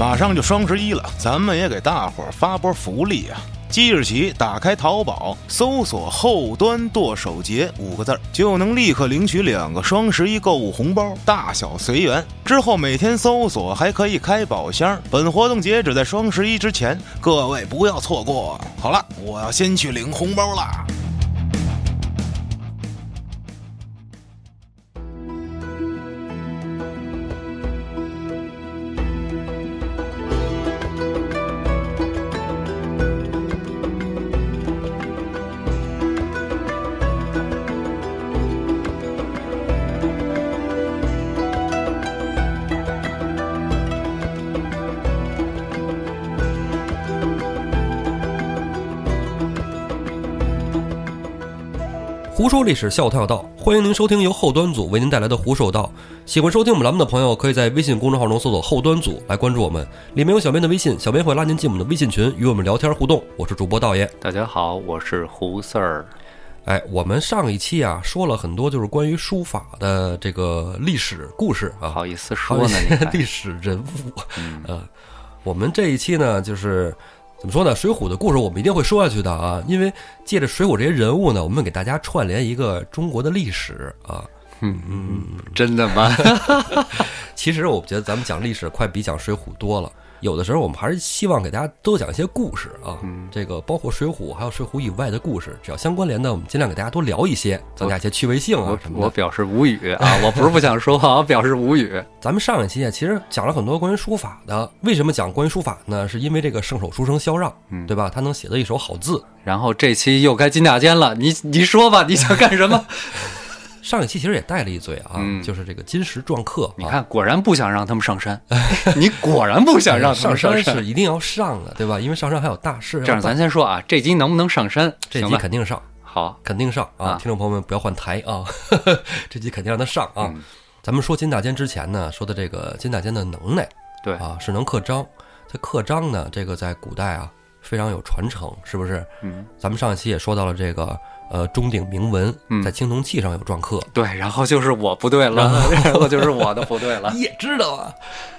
马上就双十一了，咱们也给大伙儿发波福利啊！即日起，打开淘宝，搜索“后端剁手节”五个字儿，就能立刻领取两个双十一购物红包，大小随缘。之后每天搜索还可以开宝箱。本活动截止在双十一之前，各位不要错过。好了，我要先去领红包啦。说历史，笑谈有道，欢迎您收听由后端组为您带来的《胡说有道》。喜欢收听我们栏目的朋友，可以在微信公众号中搜索“后端组”来关注我们，里面有小编的微信，小编会拉您进我们的微信群，与我们聊天互动。我是主播道爷。大家好，我是胡四儿。哎，我们上一期啊说了很多，就是关于书法的这个历史故事啊，好意思说呢，历史人物。呃，我们这一期呢，就是怎么说呢？水浒的故事我们一定会说下去的啊，因为借着水浒这些人物呢，我们给大家串联一个中国的历史啊嗯。真的吗？其实我觉得咱们讲历史快比讲水浒多了。有的时候我们还是希望给大家多讲一些故事啊，这个包括水浒还有水浒以外的故事，只要相关联的，我们尽量给大家多聊一些，增加一些趣味性啊我什么的。我表示无语啊！我不是不想说话，我表示无语。咱们上一期啊，其实讲了很多关于书法的。为什么讲关于书法呢？是因为这个圣手书生萧让，对吧？他能写得一手好字。然后这期又该金大坚了，你你说吧，你想干什么？上一期其实也带了一嘴啊，嗯就是这个金石篆刻、啊。你看，果然不想让他们上山，你果然不想让他上们上山是一定要上的，对吧？因为上山还有大事。这样，咱先说啊，这集能不能上山？这集吧肯定上。好，肯定上啊！啊听众朋友们不要换台啊，这集肯定让他上啊。嗯咱们说金大坚之前呢，说的这个金大坚的能耐对，啊，是能刻章。这刻章呢，这个在古代啊非常有传承，是不是？嗯，咱们上一期也说到了这个呃钟鼎铭文嗯在青铜器上有篆刻，对，然后就是我不对了，然后 就是我的不对了。你 也知道啊。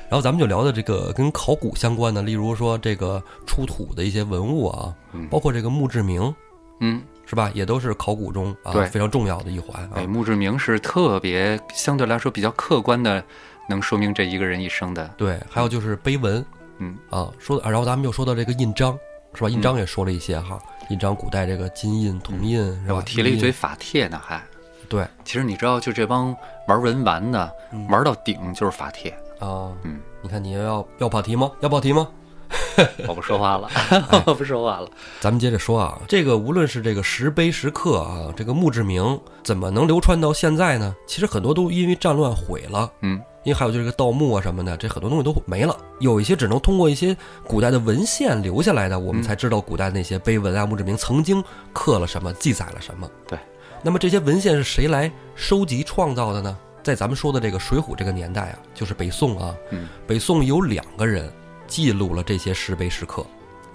然后咱们就聊的这个跟考古相关的，例如说这个出土的一些文物啊，嗯包括这个墓志铭，嗯，是吧？也都是考古中啊非常重要的一环啊哎，。墓志铭是特别相对来说比较客观的，能说明这一个人一生的。对，还有就是碑文，嗯啊，说然后咱们又说到这个印章，是吧？印章也说了一些哈，印章古代这个金印、铜印，是吧？我提了一，嘴法帖呢，还对其实你知道，就这帮玩文玩的，玩到顶就是法帖。啊，嗯，你看你要要跑题吗？要跑题吗？我不说话了，哎 我不说话了。咱们接着说啊，这个无论是这个石碑石刻啊，这个墓志铭怎么能流传到现在呢？其实很多都因为战乱毁了，嗯，因为还有就是个盗墓啊什么的，这很多东西都没了。有一些只能通过一些古代的文献留下来的，我们嗯才知道古代那些碑文啊、墓志铭曾经刻了什么，记载了什么。对，那么这些文献是谁来收集创造的呢？在咱们说的这个《水浒》这个年代啊，就是北宋啊，嗯，北宋有两个人记录了这些石碑石刻。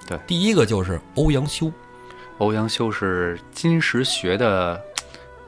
对第一个就是欧阳修，欧阳修是金石学的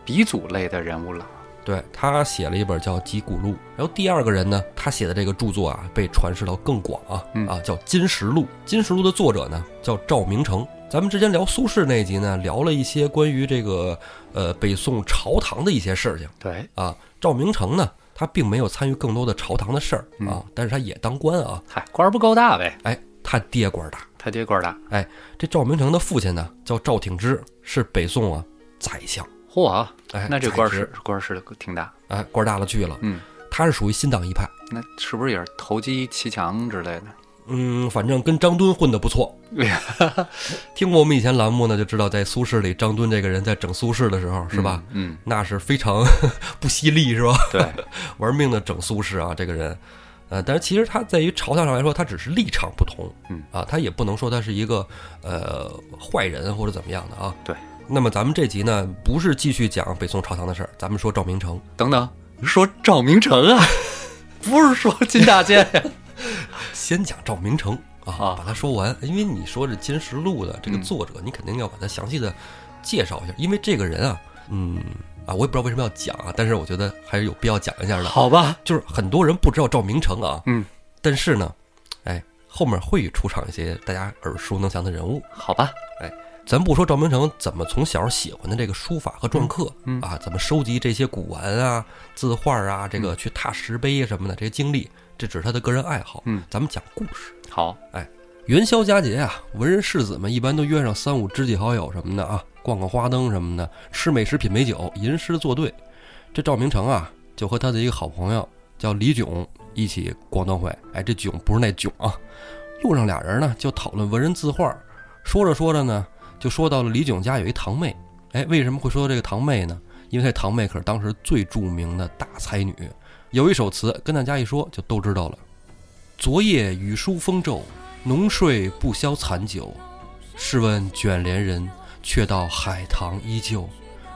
鼻祖类的人物了。对他写了一本叫《集古录》，然后第二个人呢，他写的这个著作啊，被传世到更广啊，嗯啊叫《金石录》。《金石录》的作者呢叫赵明诚。咱们之前聊苏轼那一集呢，聊了一些关于这个呃北宋朝堂的一些事情对，啊。赵明诚呢，他并没有参与更多的朝堂的事儿啊，但是他也当官啊。嗨，官儿不够大呗，哎，他爹官儿大。他爹官儿大。哎，这赵明诚的父亲呢叫赵挺之，是北宋啊宰相。嚯，哎，那这官儿是官儿是挺大。哎官儿大了去了。嗯，他是属于新党一派。那是不是也是投机骑墙之类的？嗯，反正跟张敦混的不错。听过我们以前栏目呢，就知道在苏轼里，张敦这个人在整苏轼的时候，是吧？嗯，那是非常 不惜力，是吧？对，玩命的整苏轼啊，这个人。呃，但是其实他在于朝堂上来说，他只是立场不同，嗯啊，他也不能说他是一个呃坏人或者怎么样的啊。对。那么咱们这集呢，不是继续讲北宋朝堂的事儿，咱们说赵明诚。等等，说赵明诚啊，不是说金大坚呀？先讲赵明诚啊，啊把它说完，因为你说这《金石录》的这个嗯作者，你肯定要把他详细的介绍一下，因为这个人啊，嗯啊，我也不知道为什么要讲啊，但是我觉得还是有必要讲一下的。好吧，就是很多人不知道赵明诚啊，嗯，但是呢，哎，后面会出场一些大家耳熟能详的人物。好吧，咱不说赵明诚怎么从小喜欢的这个书法和篆刻，嗯啊，怎么收集这些古玩啊、字画啊，这个去踏石碑啊什么的这些经历，这只是他的个人爱好。嗯，咱们讲故事。好，哎元宵佳节啊，文人士子们一般都约上三五知己好友什么的啊，逛逛花灯什么的，吃美食品美酒，吟诗作对。这赵明诚啊，就和他的一个好朋友叫李炯一起逛灯会。哎，这炯不是那炯啊。路上俩人呢就讨论文人字画，说着说着呢，就说到了李炯家有一堂妹。哎，为什么会说到这个堂妹呢？因为这堂妹可是当时最著名的大才女，有一首词跟大家一说就都知道了。昨夜雨疏风骤，浓睡不消残酒。试问卷帘人，却道海棠依旧。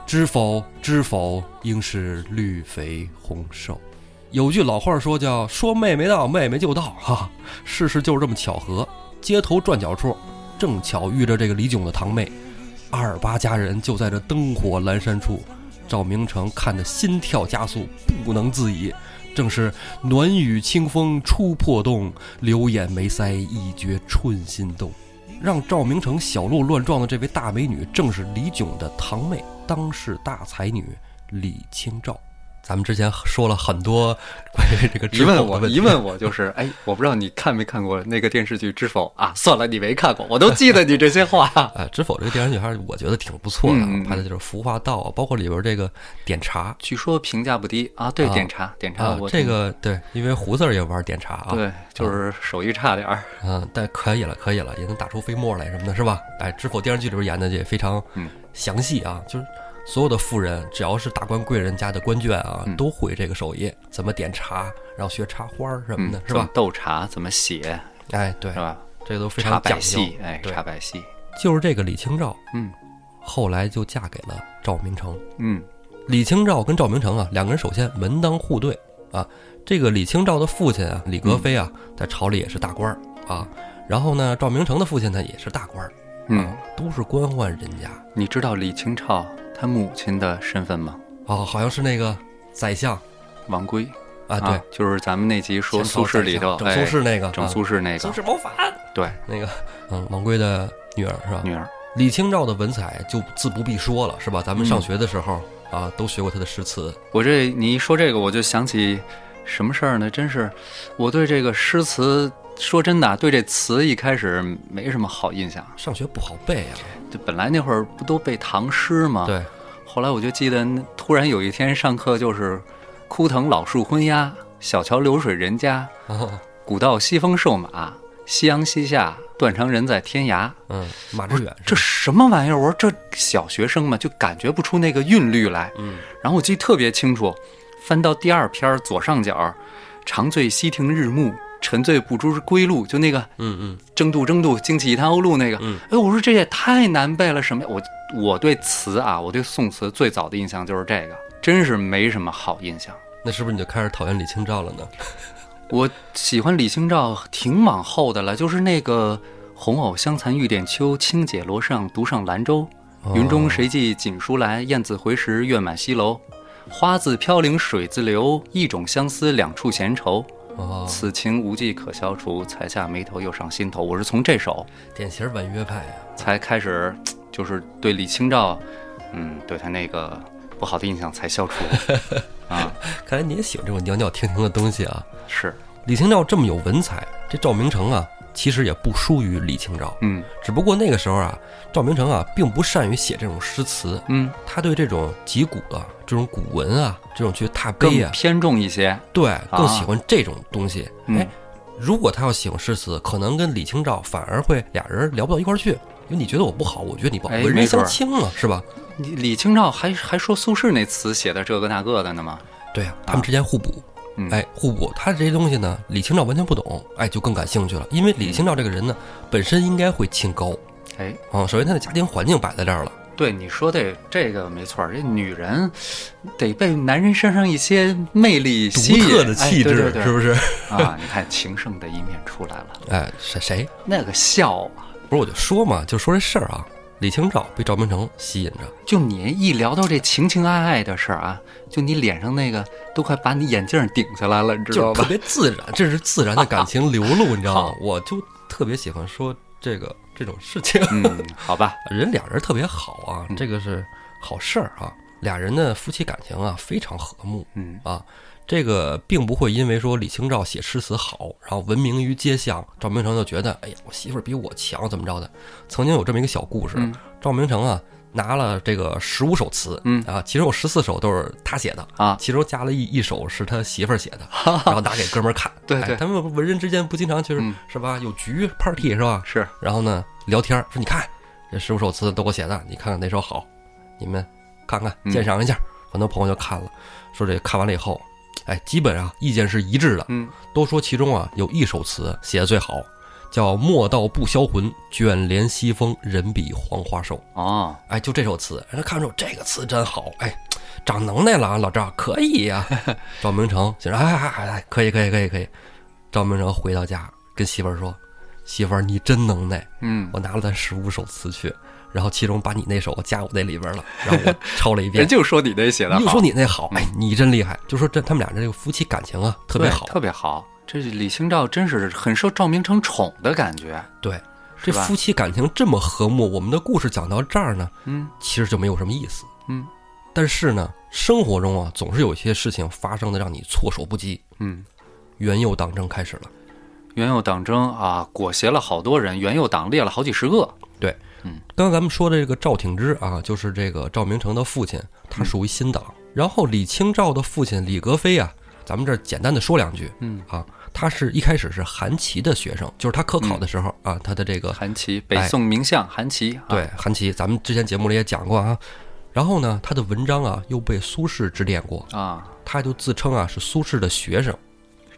知否知否，应是绿肥红瘦。有句老话说叫“说妹妹到，妹妹就到”哈哈，事实就是这么巧合。街头转角处，正巧遇着这个李炯的堂妹，二八佳人就在这灯火阑珊处。赵明诚看得心跳加速，不能自已。正是暖雨清风初破洞，柳眼眉腮一觉春心动。让赵明诚小鹿乱撞的这位大美女，正是李炯的堂妹，当世大才女李清照。咱们之前说了很多关于这个一问我知否的问题一问我就是，哎，我不知道你看没看过那个电视剧《知否》啊？算了，你没看过，我都记得你这些话。哎，知否这个电视剧还是我觉得挺不错的拍的就是服化道啊，包括里边这个点茶据说评价不低啊，对，啊点茶，点茶啊我，这个对，因为胡子儿也玩点茶啊，对，就是手艺差点儿。嗯，但可以了，可以了，也能打出飞沫来什么的，是吧？哎，知否电视剧里边演的也非常嗯详细啊，就是所有的富人，只要是大官贵人家的官眷啊，嗯都会这个手艺，怎么点茶，然后学插花儿什么的，嗯，是怎么吧？斗茶怎么写哎，对是，吧？这都非茶常讲究戏，。哎，对茶百戏。就是这个李清照，嗯后来就嫁给了赵明诚。嗯李清照跟赵明诚啊，两个人首先门当户对啊。这个李清照的父亲啊，李格非啊，在朝里也是大官儿啊。然后呢，赵明诚的父亲呢也是大官儿，嗯啊，都是官宦人家。你知道李清照她母亲的身份吗？哦，好像是那个宰相王圭啊，对，就是咱们那集说苏轼里头，整哎苏轼那个，整啊苏轼那个，苏轼谋反，对，那个，嗯，王圭的女儿是吧？女儿，李清照的文采就自不必说了，是吧？咱们上嗯学的时候啊，都学过她的诗词。我这你一说这个，我就想起什么事儿呢？真是，我对这个诗词，说真的啊，对这词一开始没什么好印象。上学不好背啊，就本来那会儿不都背唐诗吗？。对，后来我就记得，突然有一天上课就是“枯藤老树昏鸦，小桥流水人家，哦，古道西风瘦马，夕阳西下，断肠人在天涯。”嗯，马致远这什么玩意儿？我说这小学生嘛，就感觉不出那个韵律来。嗯，然后我记得特别清楚，翻到第二篇左上角，“长醉西亭日暮，沉醉不知归路”，就那个嗯嗯“争渡争渡，惊起一滩鸥鹭”那个。嗯哎，我说这也太难背了，什么呀？我我对词啊，我对宋词最早的印象就是这个，真是没什么好印象。那是不是你就开始讨厌李清照了呢？我喜欢李清照挺往后的了，就是那个“红藕香残玉点秋，轻解罗裳独上兰舟。云中谁寄锦书来？雁字回时，月满西楼。花自飘零水自流，一种相思，两处闲愁。哦，此情无计可消除，才下眉头，又上心头。我是从这首典型婉约派啊。才开始，就是对李清照，嗯，对她那个不好的印象才消除。啊，看来你也喜欢这种袅袅婷婷的东西啊。是，李清照这么有文采，这赵明诚啊，其实也不输于李清照。嗯只不过那个时候啊，赵明诚啊，并不善于写这种诗词，嗯，他对这种击鼓的这种古文啊，这种去踏更碑啊，偏重一些。对，更喜欢这种东西。嗯哎，如果他要喜欢诗词，可能跟李清照反而会俩人聊不到一块儿去，因为你觉得我不好，我觉得你不好，哎文人没准儿相轻啊，是吧？李李清照还还说苏轼那词写的这个那个的呢吗？对呀、他们之间互补。嗯哎，互补，他这些东西呢，李清照完全不懂，哎，就更感兴趣了。因为李清照这个人呢，本身应该会清高哎，啊、首先他的家庭环境摆在这儿了，对你说的这个没错，这女人得被男人身上一些魅力吸引，独特的气质，哎、对对对是不是？啊？你看情圣的一面出来了，哎，谁谁？那个笑啊，不是，我就说嘛，就说这事儿啊。李清照被赵明诚吸引着，就你一聊到这情情爱爱的事儿啊，就你脸上那个都快把你眼镜顶下来了，你知道吧？就特别自然，这是自然的感情流露，你知道吗？我就特别喜欢说这个这种事情。嗯，好吧，人俩人特别好啊，嗯这个是好事儿啊。俩人的夫妻感情啊非常和睦嗯啊，这个并不会因为说李清照写诗词好，然后闻名于街巷，赵明诚就觉得哎呀我媳妇儿比我强怎么着的。曾经有这么一个小故事，嗯赵明诚啊拿了这个十五首词，嗯啊，其中有十四首都是他写的啊其中加了一一首是他媳妇儿写的，然后拿给哥们儿看。对对哎他们文人之间不经常就是、嗯是吧？有局 party 是吧？是，然后呢聊天儿说你看这十五首词都我写的，你看看哪首好，你们看看嗯鉴赏一下。很多朋友就看了，说这看完了以后，哎，基本上意见是一致的，嗯。都说其中啊有一首词写的最好，叫“莫道不销魂，卷帘西风，人比黄花瘦”。啊，哎，就这首词，人家看出这个词真好，哎，长能耐了啊，老赵可以呀、赵明诚想着，哎哎哎哎，可以可以可以可以。赵明诚回到家跟媳妇儿说：“媳妇儿，你真能耐，嗯，我拿了咱十五首词去，然后其中把你那首加我那里边了，然后我抄了一遍 人。就说你那写的好，又说你那好，哎，你真厉害。就说这他们俩这个夫妻感情啊，特别好。特别好。这李清照真是很受赵明诚宠的感觉，对，这夫妻感情这么和睦，我们的故事讲到这儿呢，嗯其实就没有什么意思。嗯但是呢，生活中啊，总是有一些事情发生的让你措手不及。嗯。元佑党争开始了，元佑党争啊，裹挟了好多人，元佑党列了好几十个。刚刚咱们说的这个赵挺之啊，就是这个赵明诚的父亲，他属于新党。然后李清照的父亲李格非啊，咱们这儿简单的说两句嗯，啊，他是一开始是韩琦的学生，就是他科考的时候啊，他的这个韩琦，北宋名相韩琦。啊对，韩琦，咱们之前节目里也讲过啊。然后呢，他的文章啊又被苏轼指点过，啊，他就自称啊是苏轼的学生，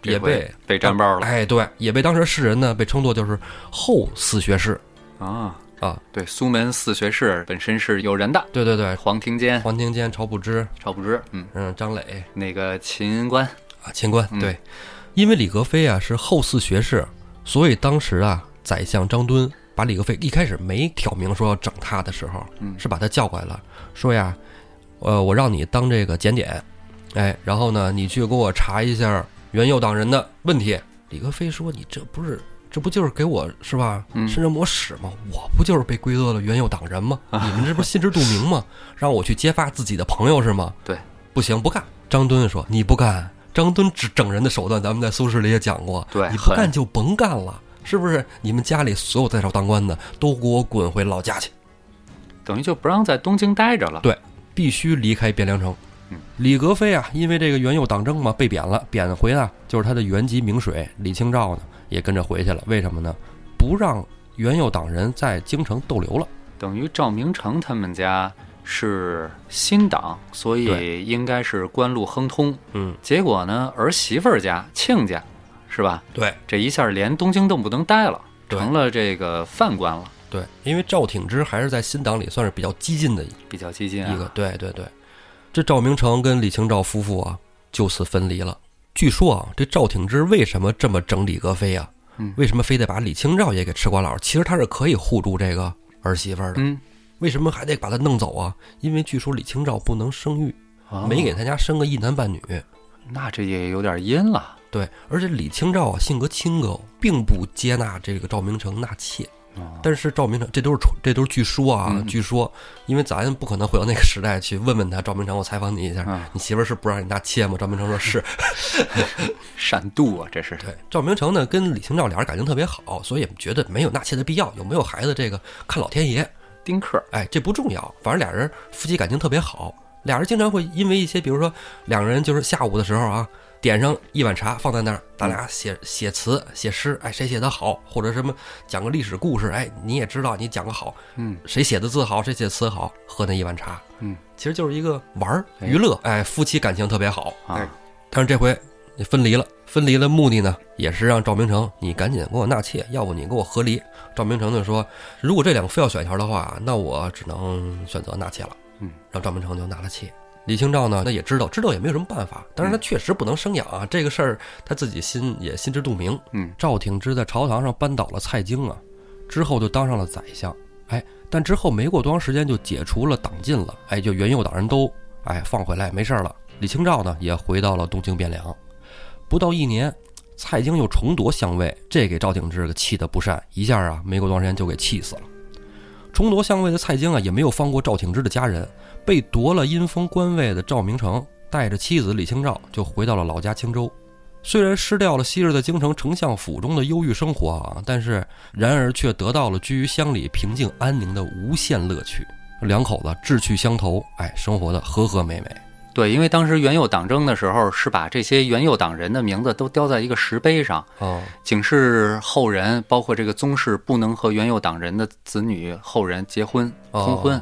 也被被沾包了哎，对，也被当时世人呢被称作就是后四学士啊。啊。对，苏门四学士本身是有人的，对对对，黄庭坚、黄庭坚、晁补之，赵不知，嗯，嗯，张磊。那个秦观，啊，秦观，嗯。对，因为李格非啊是后四学士，所以当时啊宰相张敦把李格非一开始没挑明说要整他的时候，嗯是把他叫过来了，说呀，呃，我让你当这个检点，哎，然后呢，你去给我查一下元佑党人的问题。李格非说：“你这不是，这不就是给我是吧？嗯身上抹屎吗？我不就是被归恶了元佑党人吗？你们这不是心知肚明吗？让我去揭发自己的朋友是吗？对，不行，不干。张敦说：“你不干。”张敦整整人的手段，咱们在苏轼里也讲过。对你不干就甭干了，是不是？你们家里所有在朝当官的，都给我滚回老家去。等于就不让在东京待着了。对必须离开汴梁城嗯。李格非啊，因为这个元佑党争嘛，被贬了，贬回啊就是他的原籍明水。李清照呢也跟着回去了，为什么呢？不让元佑党人在京城逗留了。等于赵明诚他们家是新党，所以应该是官路亨通。嗯，结果呢，儿媳妇儿家亲家，是吧？对这一下连东京都不能待了，成了这个犯官了，对，因为赵挺之还是在新党里算是比较激进的比较激进一个，啊。对对对。这赵明诚跟李清照夫妇啊就此分离了。据说啊，这赵挺之为什么这么整李格非啊？嗯为什么非得把李清照也给吃瓜老？其实他是可以护住这个儿媳妇儿的。嗯，为什么还得把他弄走啊？因为据说李清照不能生育，哦没给他家生个一男半女。那这也有点阴了。对，而且李清照啊性格清高，并不接纳这个赵明诚纳妾。哦但是赵明诚，这都是传，这都是据说啊，嗯据说，因为咱不可能回到那个时代去问问他。赵明诚，我采访你一下，嗯你媳妇儿是不让你纳妾吗？赵明诚说是。闪度啊，这是。对，赵明诚呢跟李清照俩人感情特别好，所以也觉得没有纳妾的必要。有没有孩子，这个看老天爷。丁克，哎，这不重要，反正俩人夫妻感情特别好，俩人经常会因为一些，比如说两个人就是下午的时候啊，点上一碗茶放在那儿，咱俩写写词写诗，哎，谁写的好，或者什么讲个历史故事，哎，你也知道你讲个好，嗯。谁写的字好，谁写词好，喝那一碗茶，嗯，其实就是一个玩儿哎。娱乐，哎，夫妻感情特别好。啊。哎但是这回你分离了，分离的目的呢，也是让赵明诚你赶紧给我纳妾，要不你给我和离。赵明诚就说，如果这两个非要选一条的话，那我只能选择纳妾了。嗯，然后赵明诚就纳了妾。李清照呢，那也知道，知道也没有什么办法，但是他确实不能生养啊，这个事儿他自己心也心知肚明。嗯赵挺之在朝堂上扳倒了蔡京啊，之后就当上了宰相。哎，但之后没过多长时间就解除了党禁了，哎，就元佑党人都哎放回来没事了。李清照呢也回到了东京汴梁，不到一年，蔡京又重夺相位，这给赵挺之给气得不善，一下啊没过多长时间就给气死了。重夺相位的蔡京啊也没有放过赵挺之的家人，被夺了阴封官位的赵明诚带着妻子李清照就回到了老家青州。虽然失掉了昔日在京城丞相府中的忧郁生活啊，但是然而却得到了居于乡里平静安宁的无限乐趣。两口子志趣相投，哎，生活的和和美美。对，因为当时元佑党争的时候，是把这些元佑党人的名字都雕在一个石碑上，哦，警示后人，包括这个宗室不能和元佑党人的子女后人结婚通婚。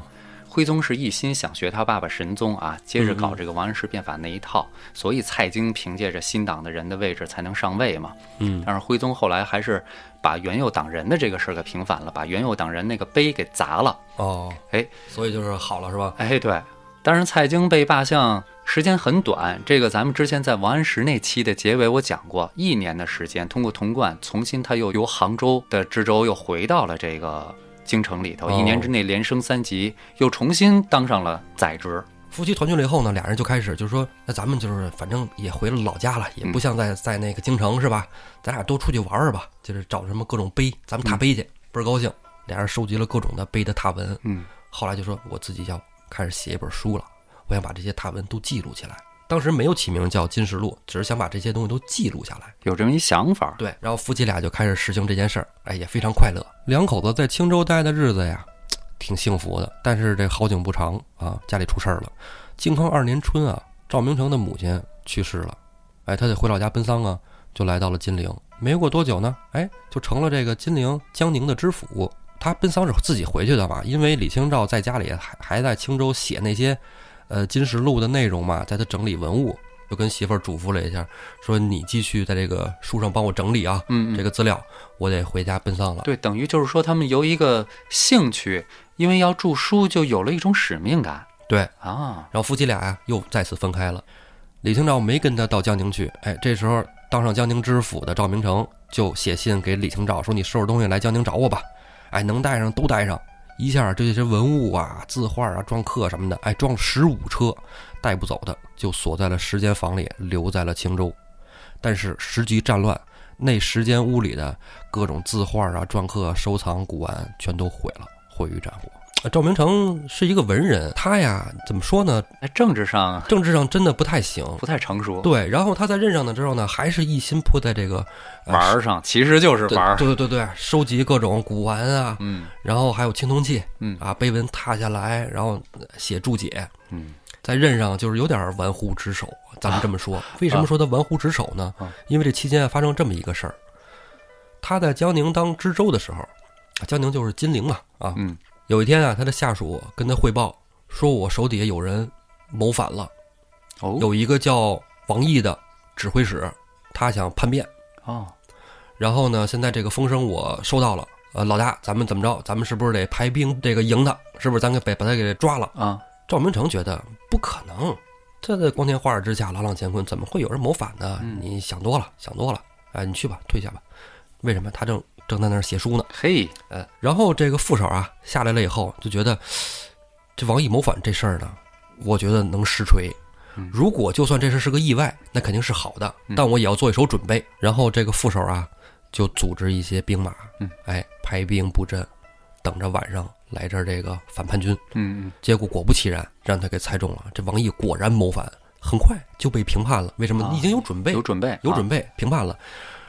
徽宗是一心想学他爸爸神宗啊，接着搞这个王安石变法那一套，所以蔡京凭借着新党的人的位置才能上位嘛。嗯，但是徽宗后来还是把元佑党人的这个事儿给平反了，把元佑党人那个碑给砸了。哦，哎，所以就是好了是吧？哎，对。当然，蔡京被罢相时间很短，这个咱们之前在王安石那期的结尾我讲过，一年的时间，通过童贯重新他又由杭州的知州又回到了这个京城里头，哦一年之内连升三级，又重新当上了宰职。夫妻团聚了以后呢，俩人就开始就是说，那咱们就是反正也回了老家了，也不像在在那个京城是吧？咱俩多出去玩玩吧，就是找什么各种碑，咱们踏碑去，倍儿高兴。俩人收集了各种的碑的踏文，嗯，后来就说我自己要开始写一本书了，我想把这些踏文都记录起来。当时没有起名叫《金石录》，只是想把这些东西都记录下来。有这么一想法。对，然后夫妻俩就开始实行这件事儿，哎，也非常快乐。两口子在青州待的日子呀，挺幸福的。但是这好景不长啊，家里出事儿了。靖康二年春啊，赵明诚的母亲去世了，哎，他得回老家奔丧啊，就来到了金陵。没过多久呢，哎，就成了这个金陵江宁的知府。他奔丧是自己回去的嘛，因为李清照在家里还还在青州写那些，呃，《金石录》的内容嘛，在他整理文物，就跟媳妇儿嘱咐了一下，说你继续在这个书上帮我整理啊，嗯，嗯这个资料，我得回家奔丧了。对，等于就是说他们由一个兴趣，因为要著书，就有了一种使命感对，啊。然后夫妻俩呀又再次分开了。李清照没跟他到江宁去，哎，这时候当上江宁知府的赵明诚就写信给李清照说：“你收拾东西来江宁找我吧，哎，能带上都带上。”一下这些文物啊、字画啊、篆刻什么的，哎，装十五车，带不走的就锁在了时间房里，留在了青州。但是时局战乱，那时间屋里的各种字画啊、篆刻、收藏、古玩全都毁了，毁于战火。呃赵明诚是一个文人，他呀怎么说呢？在政治上政治上真的不太行。不太成熟，对，然后他在任上的之后呢，还是一心扑在这个呃玩儿上其实就是玩儿。对对对对，收集各种古玩啊，嗯然后还有青铜器嗯啊，碑文拓下来，然后呃写注解，嗯在任上就是有点玩忽职守。咱们这么说，为什么说他玩忽职守呢啊？因为这期间啊发生这么一个事儿，他在江宁当知州的时候，啊江宁就是金陵嘛啊，嗯有一天啊，他的下属跟他汇报说，我手底下有人谋反了。哦有一个叫王毅的指挥使，他想叛变。哦然后呢，现在这个风声我收到了。呃，老大，咱们怎么着？咱们是不是得排兵这个迎他？是不是咱给把把他给抓了？啊赵明诚觉得不可能，这在光天化日之下，朗朗乾坤，怎么会有人谋反呢？嗯你想多了，想多了。哎，你去吧，退下吧。为什么？他正正在那儿写书呢。嘿呃，然后这个副手啊下来了以后，就觉得这王毅谋反这事儿呢，我觉得能实锤嗯。如果就算这事是个意外，那肯定是好的，嗯但我也要做一手准备。然后这个副手啊，就组织一些兵马嗯，哎，排兵布阵，等着晚上来这儿这个反叛军。嗯嗯结果果不其然，让他给猜中了，这王毅果然谋反，很快就被平判了。为什么？啊已经有准备，有准备备有准备，平判了。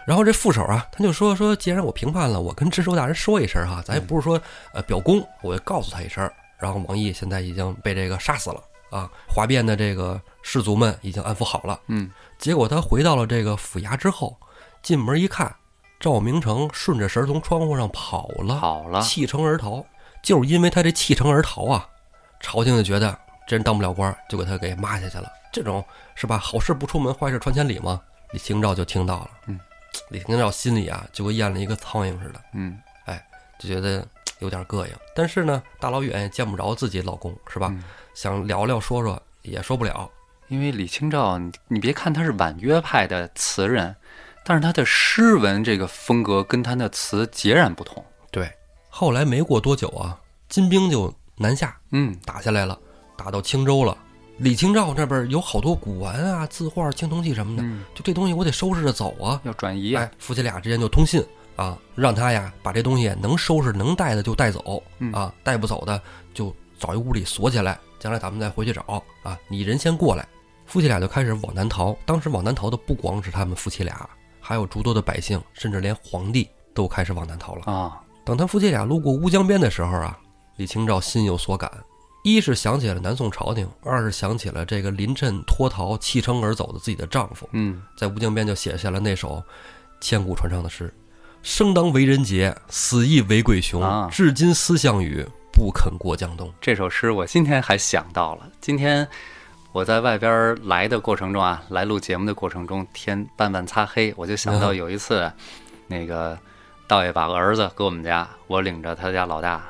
然后这副手啊，他就说说，既然我平判了，我跟知州大人说一声哈，咱也不是说呃表功，我就告诉他一声。然后王毅现在已经被这个杀死了啊，哗变的这个士卒们已经安抚好了。嗯结果他回到了这个府衙之后，进门一看，赵明诚顺着绳从窗户上跑了，跑了弃城而逃。就是因为他这弃城而逃啊，朝廷就觉得这人当不了官，就给他给骂下去了。这种是吧？好事不出门，坏事传千里嘛。李清照就听到了，嗯，李清照心里啊就跟咽了一个苍蝇似的，嗯哎就觉得 有点膈应。但是呢，大老远也见不着自己老公，是吧？嗯想聊聊说说也说不了。因为李清照，你你别看他是婉约派的词人，但是他的诗文这个风格跟他的词截然不同。对，后来没过多久啊，金兵就南下嗯打下来了，打到青州了。李清照这边有好多古玩啊、字画、青铜器什么的，嗯，就这东西我得收拾着走啊。要转移啊哎，，夫妻俩之间就通信啊，让他呀把这东西能收拾能带的就带走嗯啊，带不走的就找一屋里锁起来，将来咱们再回去找啊。你人先过来，夫妻俩就开始往南逃。当时往南逃的不光是他们夫妻俩，还有诸多的百姓，甚至连皇帝都开始往南逃了。啊，等他夫妻俩路过乌江边的时候啊，李清照心有所感，一是想起了南宋朝廷，二是想起了这个临阵脱逃、弃城而走的自己的丈夫，嗯在乌江边就写下了那首千古传唱的诗：“生当为人杰，死亦为鬼雄。啊至今思项羽，不肯过江东。这首诗我今天还想到了。今天我在外边来的过程中啊，来录节目的过程中，天半半擦黑，我就想到嗯有一次，那个道爷把儿子搁我们家，我领着他家老大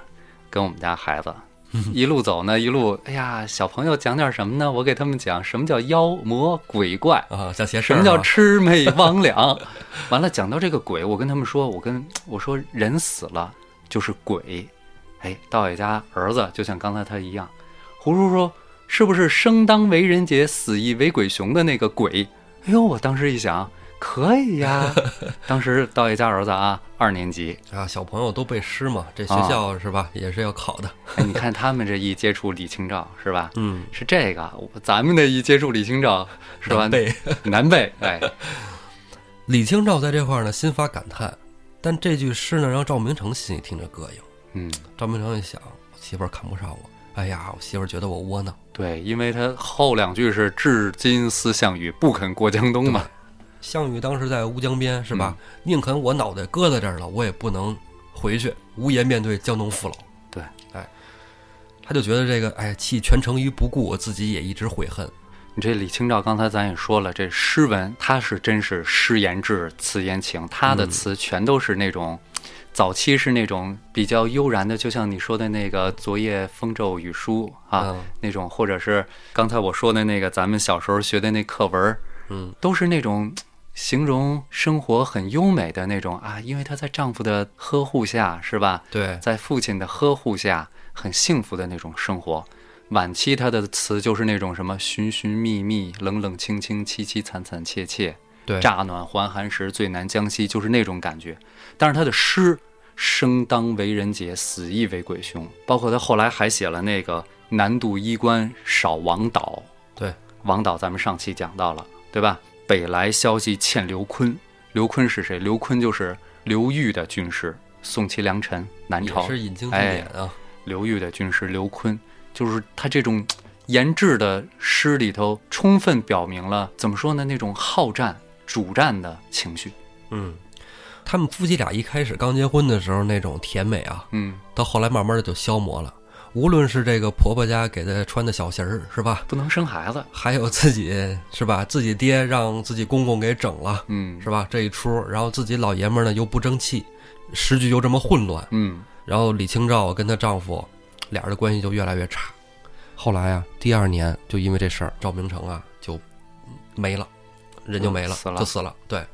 跟我们家孩子。一路走呢，一路，哎呀，小朋友讲点什么呢？我给他们讲什么叫妖魔鬼怪，啊，像写诗什么叫魑魅魍魉？完了，讲到这个鬼，我跟他们说，我跟我说人死了就是鬼。哎，道爷家儿子就像刚才他一样，胡叔说是不是生当为人杰，死亦为鬼雄的那个鬼？哎呦，我当时一想，可以呀。当时道爷家儿子啊，二年级，啊，小朋友都背诗嘛，这学啊校是吧，也是要考的。哎，你看他们这一接触李清照是吧？嗯，是这个，咱们的一接触李清照是吧？难背。难背，哎，李清照在这块儿呢，心发感叹，但这句诗呢，让赵明诚心里听着膈应。嗯。赵明诚一想，我媳妇儿看不上我，哎呀，我媳妇儿觉得我窝囊。对，因为他后两句是“至今思项羽，不肯过江东”嘛。项羽当时在乌江边是吧？宁肯我脑袋搁在这儿了，我也不能回去，无颜面对江东父老。对，哎，他就觉得这个，哎，弃全城于不顾，我自己也一直悔恨。你这李清照刚才咱也说了，这诗文他是真是诗言志，词言情，他的词全都是那种。早期是那种比较悠然的，就像你说的那个“昨夜风骤雨疏”啊，嗯那种，或者是刚才我说的那个咱们小时候学的那课文，嗯，都是那种形容生活很优美的那种啊，因为她在丈夫的呵护下，是吧？对，在父亲的呵护下，很幸福的那种生活。晚期她的词就是那种什么寻寻觅觅、冷冷清清、凄凄惨惨切切，对，乍暖还寒时，最难将息，就是那种感觉。但是她的诗“生当为人杰，死亦为鬼雄”，包括她后来还写了那个“南渡衣冠少王导”。对，王导咱们上期讲到了，对吧？北来消息欠刘坤，刘坤是谁？刘坤就是刘裕的军师，宋齐梁陈南也朝是引经据典啊。刘裕的军师刘坤，就是他这种 研制的诗里头，充分表明了怎么说呢？那种好战、主战的情绪。嗯，他们夫妻俩一开始刚结婚的时候那种甜美啊，嗯，到后来慢慢的就消磨了。无论是这个婆婆家给她穿的小鞋儿是吧，不能生孩子。还有自己是吧，自己爹让自己公公给整了嗯，是吧？这一出，然后自己老爷们儿呢又不争气，时局又这么混乱，嗯，然后李清照跟她丈夫俩人的关系就越来越差。后来啊，第二年就因为这事儿，赵明诚啊就没了，人就没了，嗯死了就死了。对，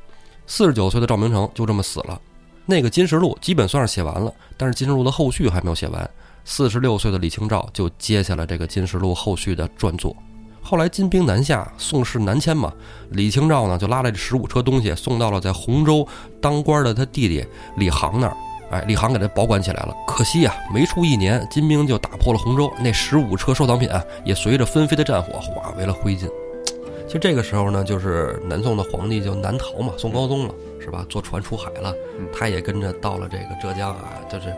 四十九岁的赵明诚就这么死了。那个《金石录》基本算是写完了，但是《金石录》的后续还没有写完。四十六岁的李清照就接下了这个《金石录》后续的撰作。后来金兵南下，宋室南迁嘛，李清照呢就拉了这十五车东西送到了在洪州当官的他弟弟李航那儿。哎，李航给他保管起来了。可惜啊，没出一年，金兵就打破了洪州，那十五车收藏品啊，也随着纷飞的战火化为了灰烬。其实这个时候呢，就是南宋的皇帝就南逃嘛，宋高宗了，是吧？坐船出海了，他也跟着到了这个浙江啊，就是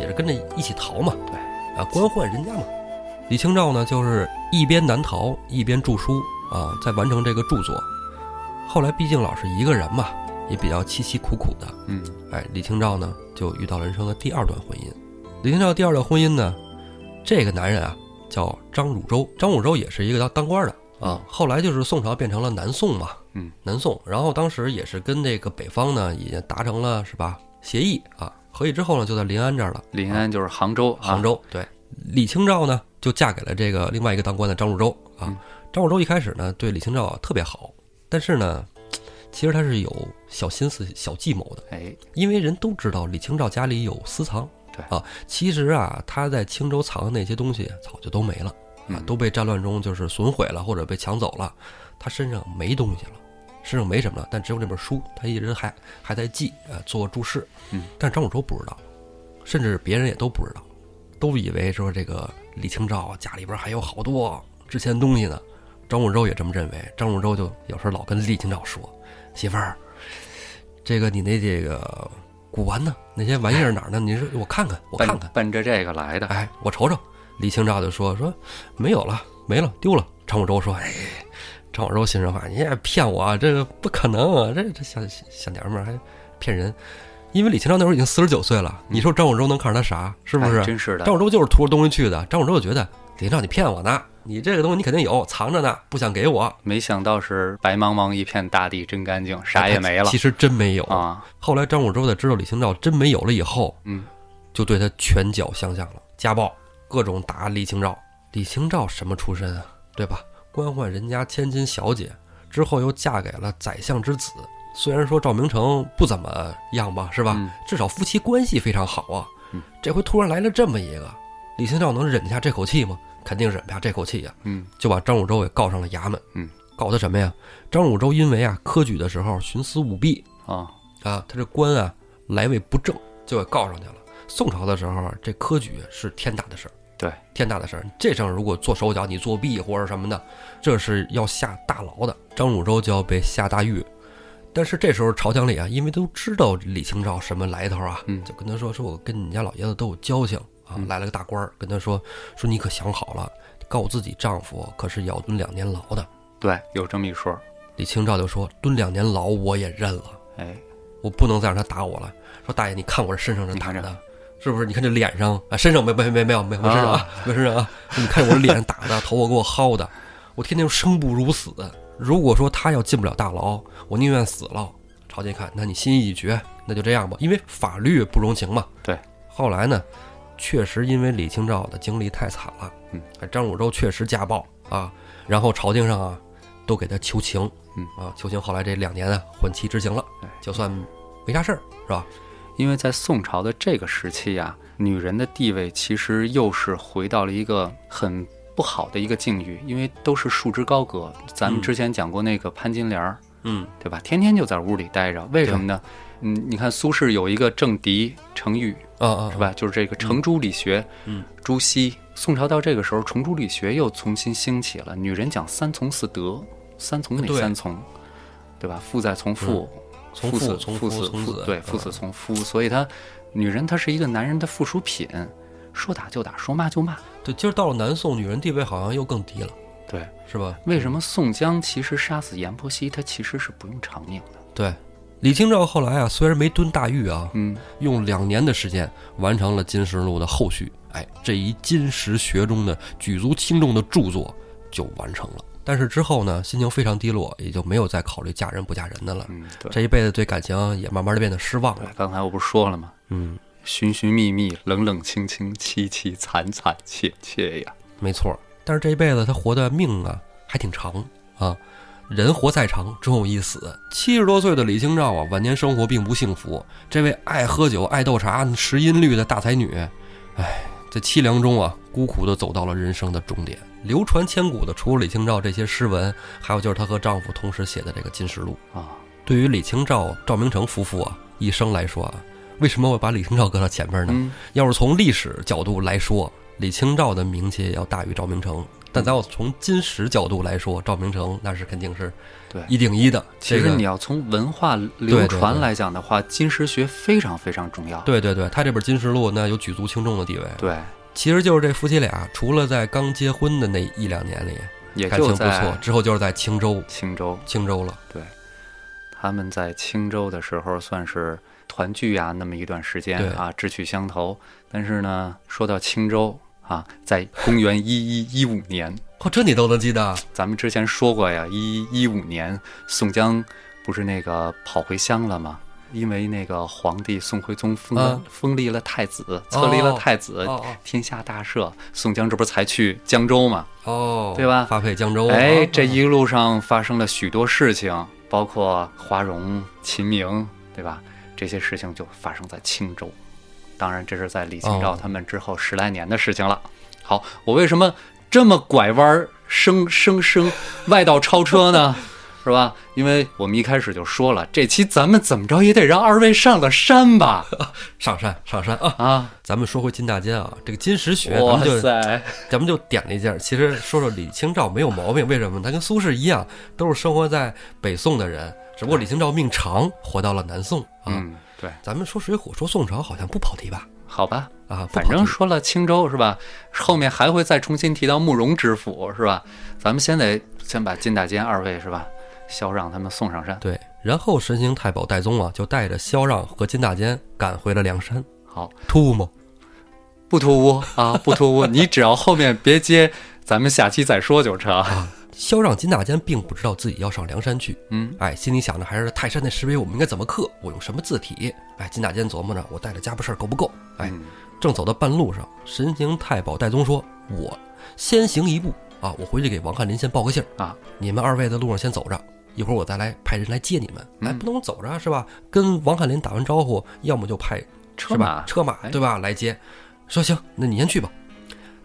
也是跟着一起逃嘛，对，啊，官宦人家嘛。李清照呢，就是一边南逃一边著书啊，在完成这个著作。后来毕竟老是一个人嘛，也比较凄凄苦苦的，嗯，哎，李清照呢就遇到了人生的第二段婚姻。李清照第二段婚姻呢，这个男人啊叫张汝舟，张汝舟也是一个当当官的啊。后来就是宋朝变成了南宋嘛，嗯，南宋。然后当时也是跟这个北方呢也达成了是吧协议啊，和议之后呢就在临安这儿了。临安就是杭州，啊杭，州对，李清照呢就嫁给了这个另外一个当官的张汝舟啊。嗯张汝舟一开始呢对李清照特别好，但是呢，其实他是有小心思、小计谋的。哎，因为人都知道李清照家里有私藏，对啊，其实啊，他在青州藏的那些东西早就都没了啊，嗯都被战乱中就是损毁了或者被抢走了，他身上没东西了，身上没什么了，但只有那本书，他一直还还在记，呃，做注释。嗯，但是张汝舟不知道，甚至别人也都不知道，都以为说这个李清照啊家里边还有好多值钱东西呢。张汝舟也这么认为，张汝舟就有时候老跟李清照说：“媳妇儿，这个你那这个古玩呢？那些玩意儿哪儿呢？你说我看看，我看看。奔着这个来的。哎，我瞅瞅。”李清照就说：“说没有了，没了，丢了。”张汝舟说：“哎，张汝舟心说话，你也骗我，这个不可能啊，这这小小娘们儿还骗人。”因为李清照那会儿已经四十九岁了，你说张汝舟能看上他啥？是不是？真是的张。汝舟就是图着东西去的。张汝舟就觉得李清照你骗我呢，你这个东西你肯定有，藏着呢，不想给我，没想到是白茫茫一片大地真干净，啥也没了其实真没有。啊。后来张汝舟在知道李清照真没有了以后，嗯，就对他拳脚相向了，家暴，各种打李清照。李清照什么出身啊？对吧？官宦人家千金小姐，之后又嫁给了宰相之子。虽然说赵明诚不怎么样吧，是吧？嗯至少夫妻关系非常好啊。嗯这回突然来了这么一个，李清照能忍下这口气吗？肯定忍不下这口气呀、嗯就把张汝舟给告上了衙门。嗯，告他什么呀？张汝舟因为啊科举的时候徇私舞弊，啊，啊，他这官啊来位不正，就给告上去了。宋朝的时候啊，这科举是天大的事儿，对，天大的事儿。这上如果做手脚，你作弊或者什么的，这是要下大牢的。张汝舟就要被下大狱。但是这时候朝廷里啊，因为都知道李清照什么来头啊，嗯就跟他说：“说我跟你家老爷子都有交情啊，嗯来了个大官儿，跟他说说你可想好了，告自己丈夫可是要蹲两年牢的。对，有这么一说。”李清照就说：“蹲两年牢我也认了。”哎，我不能再让他打我了。说大爷，你看我这身上这打你看这的，是不是？你看这脸上啊，身上没没没没有没身上没身上啊。你看我脸上打的，头发给我薅的，我天天生不如死。如果说他要进不了大牢，我宁愿死了。朝廷一看，那你心意已决，那就这样吧，因为法律不容情嘛。对。后来呢，确实因为李清照的经历太惨了，嗯，张汝舟确实家暴啊，然后朝廷上啊都给他求情，嗯啊，求情。后来这两年啊，缓期执行了对，就算没啥事儿，是吧？因为在宋朝的这个时期啊、女人的地位其实又是回到了一个很不好的一个境遇，因为都是束之高阁。咱们嗯之前讲过那个潘金莲儿，嗯，对吧？天天就在屋里待着，为什么呢？嗯，你看苏轼有一个政敌程昱，啊啊，是？吧？就是这个程朱理学，嗯，朱熹。宋朝到这个时候，程朱理学又重新兴起了。女人讲三从四德，三从哪对三从？对吧？父在从父，从父从夫从子，对，嗯父子从夫。所以她，女人她是一个男人的附属品，说打就打，说骂就骂。对，今儿到了南宋，女人地位好像又更低了，对，是吧？为什么宋江其实杀死阎婆惜，他其实是不用偿命的？对，李清照后来啊，虽然没蹲大狱啊，嗯，用两年的时间完成了《金石录》的后续，哎，这一金石学中的举足轻重的著作就完成了。但是之后呢，心情非常低落，也就没有再考虑嫁人不嫁人的了。嗯，对，这一辈子对感情也慢慢的变得失望了。，刚才我不是说了吗？嗯，寻寻觅觅，冷冷清清，凄凄惨惨切切呀。没错。但是这一辈子他活的命啊，还挺长啊。人活再长，终有一死。七十多岁的李清照啊，晚年生活并不幸福。这位爱喝酒、爱斗茶、识音律的大才女，哎，在凄凉中啊，孤苦的走到了人生的终点。流传千古的，除了李清照这些诗文，还有就是她和丈夫同时写的这个《金石录》。啊，对于李清照、赵明诚夫妇啊一生来说啊，为什么我把李清照搁到前面呢？嗯，要是从历史角度来说，李清照的名气要大于赵明诚，但咱要从金石角度来说，赵明诚那是肯定是对一顶一的。其实你要从文化流传来讲的话，金石学非常非常重要。对对对，他这本《金石录》那有举足轻重的地位。对，其实就是这夫妻俩，除了在刚结婚的那一两年里也感情不错，之后就是在青州，青州，青州了。对他们在青州的时候算是团聚啊、那么一段时间对啊，志趣相投。但是呢，说到青州啊，在公元一一一五年，哦，这你都能记得？咱们之前说过呀，一一五年宋江不是那个跑回乡了吗？因为那个皇帝宋徽宗封封立了太子，册立了太子，哦天下大赦。宋江这不是才去江州吗？哦哦，对吧发配江州。哎，啊这一路上发生了许多事情，包括花荣、秦明，对吧？这些事情就发生在青州。当然，这是在李清照哦他们之后十来年的事情了。好，我为什么这么拐弯儿，生生生外道超车呢？是吧？因为我们一开始就说了，这期咱们怎么着也得让二位上了山吧？上山上山啊！啊，咱们说回金大坚啊，这个金石学，咱们就，咱们就点了一件。其实说说李清照没有毛病，为什么呢？他跟苏轼一样，都是生活在北宋的人，只不过李清照命长，活到了南宋啊。嗯，对，咱们说水浒，说宋朝，好像不跑题吧？好吧，啊，反正说了青州是吧？后面还会再重新提到慕容知府是吧？咱们先得先把金大坚二位是吧，萧让他们送上山。对。然后神行太保戴宗啊，就带着萧让和金大坚赶回了梁山。好，突兀吗？不突兀啊，不突兀，你只要后面别接，咱们下期再说就成。萧让、金大坚并不知道自己要上梁山去，嗯，哎，心里想着还是泰山那石碑我们应该怎么刻，我用什么字体？哎，金大坚琢磨着我带着家伙事儿够不够？哎，嗯正走到半路上，神行太保戴宗说：“我先行一步啊，我回去给王翰林先报个信儿啊，你们二位在路上先走着，一会儿我再来派人来接你们。哎，嗯不能走着是吧？跟王翰林打完招呼，要么就派车马？车马哎对吧？来接。说行，那你先去吧。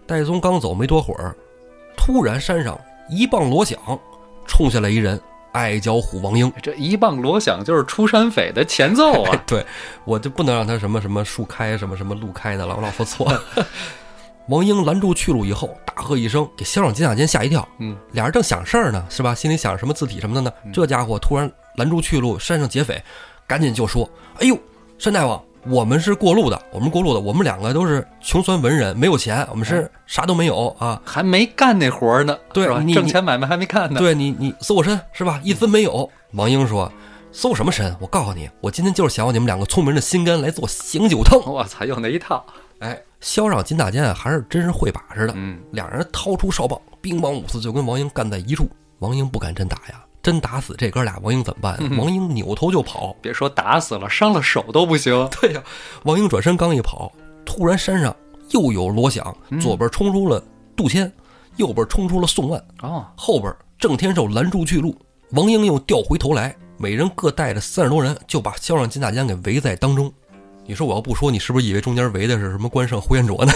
戴宗刚走没多会儿，突然山上一棒锣响，冲下来一人，矮脚虎王英。这一棒锣响就是出山匪的前奏啊！对我就不能让他什么什么树开什么什么路开的了，我老说错。王英拦住去路以后，大喝一声，给肖让、金大坚吓一跳。嗯，俩人正想事儿呢，是吧？心里想什么字体什么的呢？这家伙突然拦住去路，山上劫匪，赶紧就说：“哎呦，山大王，我们是过路的，我们过路的，我们两个都是穷酸文人，没有钱，我们是啥都没有啊。还没干那活儿呢，对你挣钱买卖还没干呢。对你，你搜我身是吧？一分没有。”王英说：“搜什么身？我告诉你，我今天就是想要你们两个聪明人的心肝来做醒酒汤。”我操，又那一套。哎，萧让、金大坚啊，还是真是会把式的。嗯，两人掏出哨棒，兵乓五四就跟王英干在一处。王英不敢真打呀，真打死这哥俩，王英怎么办？王英扭头就跑。别说打死了，伤了手都不行。对呀、王英转身刚一跑，突然山上又有锣响，左边冲出了杜迁，右边冲出了宋万，哦，后边郑天寿拦住去路。王英又调回头来，每人各带着三十多人，就把萧让、金大坚给围在当中。你说我要不说，你是不是以为中间围的是什么关胜、呼延灼呢？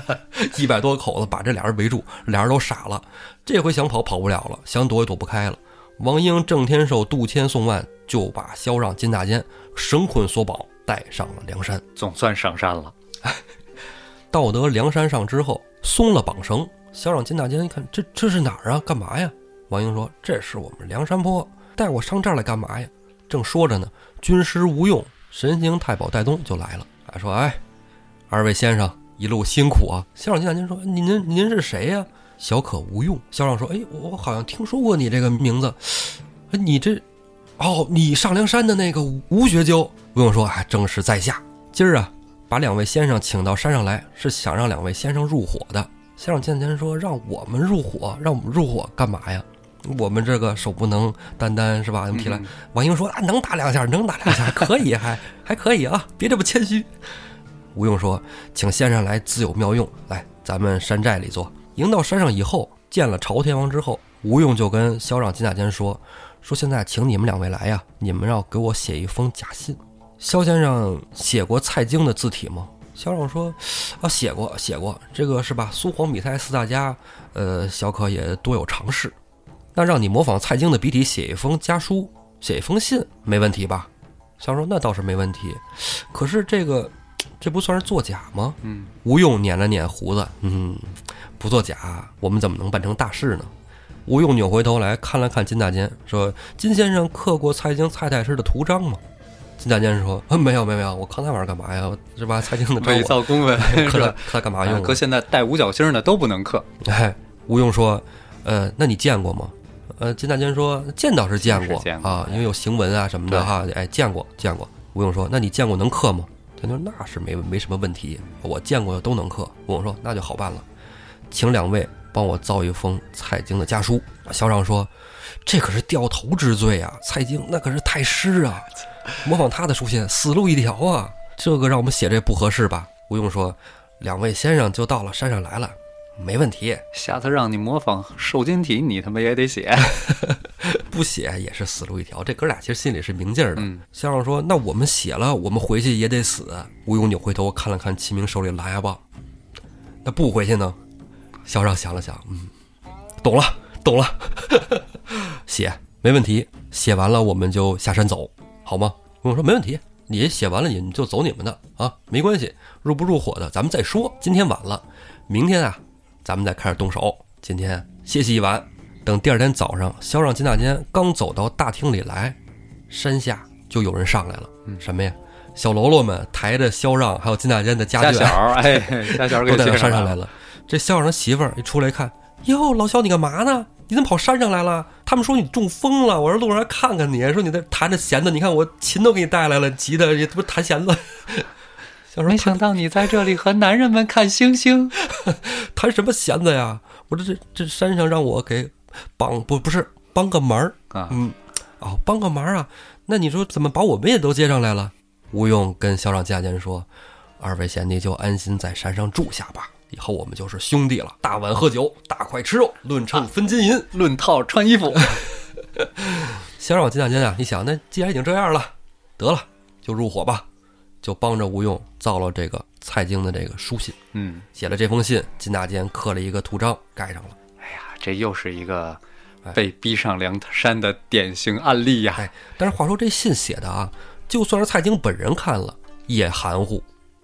一百多口子把这俩人围住，俩人都傻了。这回想跑跑不了了，想躲也躲不开了。王英、郑天寿、杜迁、宋万就把萧让、金大坚绳捆索绑，带上了梁山。总算上山了。到得梁山上之后，松了绑绳，萧让、金大坚一看，这这是哪儿啊？干嘛呀？王英说：“这是我们梁山坡，带我上这儿来干嘛呀？”正说着呢，军师吴用、神行太保戴宗就来了，啊，说：“哎，二位先生一路辛苦啊！”校长、金大坚说：“您您您是谁呀、小可吴用。萧让说：“哎，我好像听说过你这个名字，你这，哦，你上梁山的那个吴学究。”吴用说：“哎，正是在下，今儿啊。”把两位先生请到山上来，是想让两位先生入伙的。先生见前说：“让我们入伙，让我们入伙干嘛呀？我们这个手不能单单是吧？怎么提来？”王英说：“啊，能打两下，能打两下，可以，还 还可以啊，别这么谦虚。”吴用说：“请先生来自有妙用，来咱们山寨里坐。”迎到山上以后，见了朝天王之后，吴用就跟萧让、金大坚说：“说现在请你们两位来呀，你们要给我写一封假信。”萧先生写过蔡京的字体吗？萧让说：“啊，写过，写过。这个是吧？苏黄米蔡四大家，呃，小可也多有尝试。那让你模仿蔡京的笔体写一封家书，写一封信，没问题吧？”萧说：“那倒是没问题。可是这个，这不算是作假吗？”嗯，吴用捻了捻胡子，嗯，不作假，我们怎么能办成大事呢？吴用扭回头来看了看金大坚，说：“金先生刻过蔡京蔡太师的图章吗？”金大坚说：“啊，没有没有没有，我看那玩意儿干嘛呀？是吧？蔡京的章伪造公文 刻它干嘛用啊？啊搁现在带五角星的都不能刻。哎，吴用说：“呃，那你见过吗？”呃，金大坚说：“见倒是见过见过啊，因为有行文啊什么的对哈。哎，见过见过。”吴用说：“那你见过能刻吗？”他说：“那是没没什么问题，我见过的都能刻。”吴用说：“那就好办了，请两位帮我造一封蔡京的家书。”萧让说：“这可是掉头之罪啊！蔡京那可是太师啊，模仿他的书信，死路一条啊！这个让我们写这不合适吧？”吴用说：“两位先生就到了山上来了，没问题。下次让你模仿瘦金体，你他妈也得写。不写也是死路一条。这哥俩其实心里是明镜儿的。嗯萧让说：“那我们写了，我们回去也得死。”吴勇扭回头看了看齐明手里狼牙棒，那不回去呢？肖让想了想，嗯，懂了，懂了，写没问题，写完了我们就下山走，好吗？吴用说：“没问题，你写完了你们就走你们的啊，没关系，入不入伙的咱们再说。今天晚了，明天啊，咱们再开始动手。今天歇息一晚，等第二天早上，萧让金大坚刚走到大厅里来，山下就有人上来了。什么呀？小喽啰们抬着萧让还有金大坚的家眷，家小儿，哎，家小儿给都带到山上来了。这萧让的媳妇儿一出来一看，哟，老萧你干嘛呢？你怎么跑山上来了？他们说你中风了，我说路上来看看你，说你在弹着弦子，你看我琴都给你带来了，急的也不是弹弦子。萧说没想到你在这里和男人们看星星。谈什么闲子呀？我说这这山上让我给帮不不是帮个忙啊嗯，哦，帮个忙啊？那你说怎么把我们也都接上来了？吴用跟校长家人说：“二位贤弟就安心在山上住下吧，以后我们就是兄弟了。大碗喝酒，大块吃肉，论秤分金银。论套穿衣服，萧让金大坚啊，一想，那既然已经这样了，得了，就入伙吧，就帮着吴用造了这个蔡京的这个书信，嗯，写了这封信，金大坚刻了一个图章，盖上了。哎呀，这又是一个哎被逼上梁山的典型案例呀。哎，但是话说这信写的啊，就算是蔡京本人看了也含糊。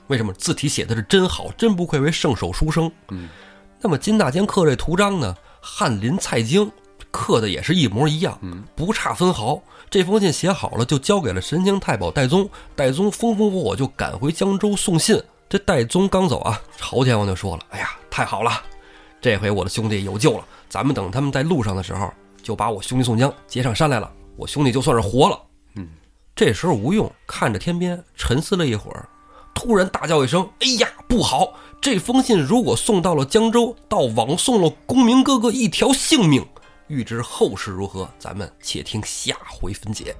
为什么？字体写的是真好，真不愧为圣手书生。嗯，那么金大坚刻这图章呢，翰林蔡京刻的也是一模一样，嗯，不差分毫。这封信写好了，就交给了神行太保戴宗。戴宗风风火火就赶回江州送信。这戴宗刚走啊，朝天王就说了：“哎呀，太好了，这回我的兄弟有救了。咱们等他们在路上的时候，就把我兄弟宋江接上山来了，我兄弟就算是活了。”嗯，这时候吴用看着天边，沉思了一会儿，突然大叫一声：“哎呀，不好！这封信如果送到了江州，倒枉送了公明哥哥一条性命。欲知后事如何，咱们且听下回分解。